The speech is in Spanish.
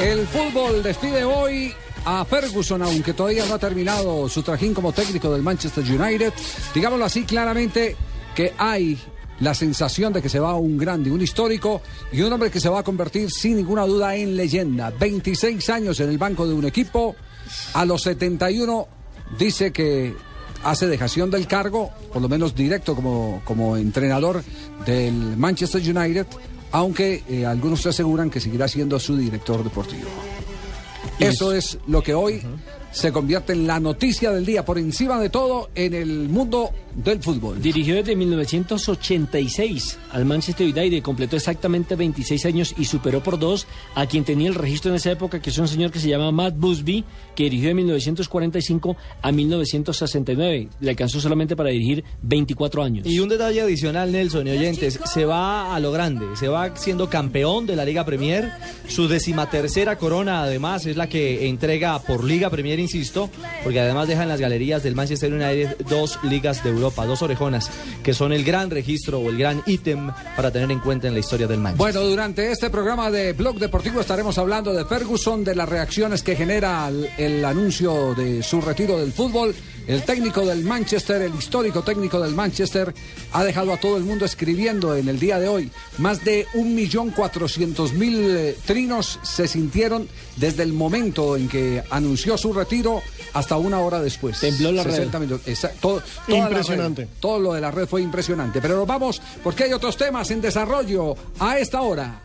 El fútbol despide hoy a Ferguson, aunque todavía no ha terminado su trajín como técnico del Manchester United. Digámoslo así claramente que hay la sensación de que se va un grande, un histórico y un hombre que se va a convertir sin ninguna duda en leyenda. 26 años en el banco de un equipo, a los 71 dice que hace dejación del cargo, por lo menos directo como, como entrenador del Manchester United, aunque eh, algunos aseguran que seguirá siendo su director deportivo. Eso es lo que hoy se convierte en la noticia del día, por encima de todo, en el mundo del fútbol. Dirigió desde 1986 al Manchester United, completó exactamente 26 años y superó por dos a quien tenía el registro en esa época, que es un señor que se llama Matt Busby, que dirigió de 1945 a 1969. Le alcanzó solamente para dirigir 24 años. Y un detalle adicional, Nelson y oyentes, se va a lo grande, se va siendo campeón de la Liga Premier, su decimatercera corona además es la que entrega por Liga Premier, insisto, porque además deja en las galerías del Manchester United dos ligas de Europa, dos orejonas, que son el gran registro o el gran ítem para tener en cuenta en la historia del Manchester. Bueno, durante este programa de Blog Deportivo estaremos hablando de Ferguson, de las reacciones que genera el, el anuncio de su retiro del fútbol. El técnico del Manchester, el histórico técnico del Manchester, ha dejado a todo el mundo escribiendo en el día de hoy. Más de 1.400.000 eh, trinos se sintieron desde el momento en que anunció su retiro hasta una hora después. Tembló la red. 60 minutos. Esa- todo, toda la Impresionante. red, todo lo de la red fue impresionante. Pero nos vamos porque hay otros temas en desarrollo a esta hora.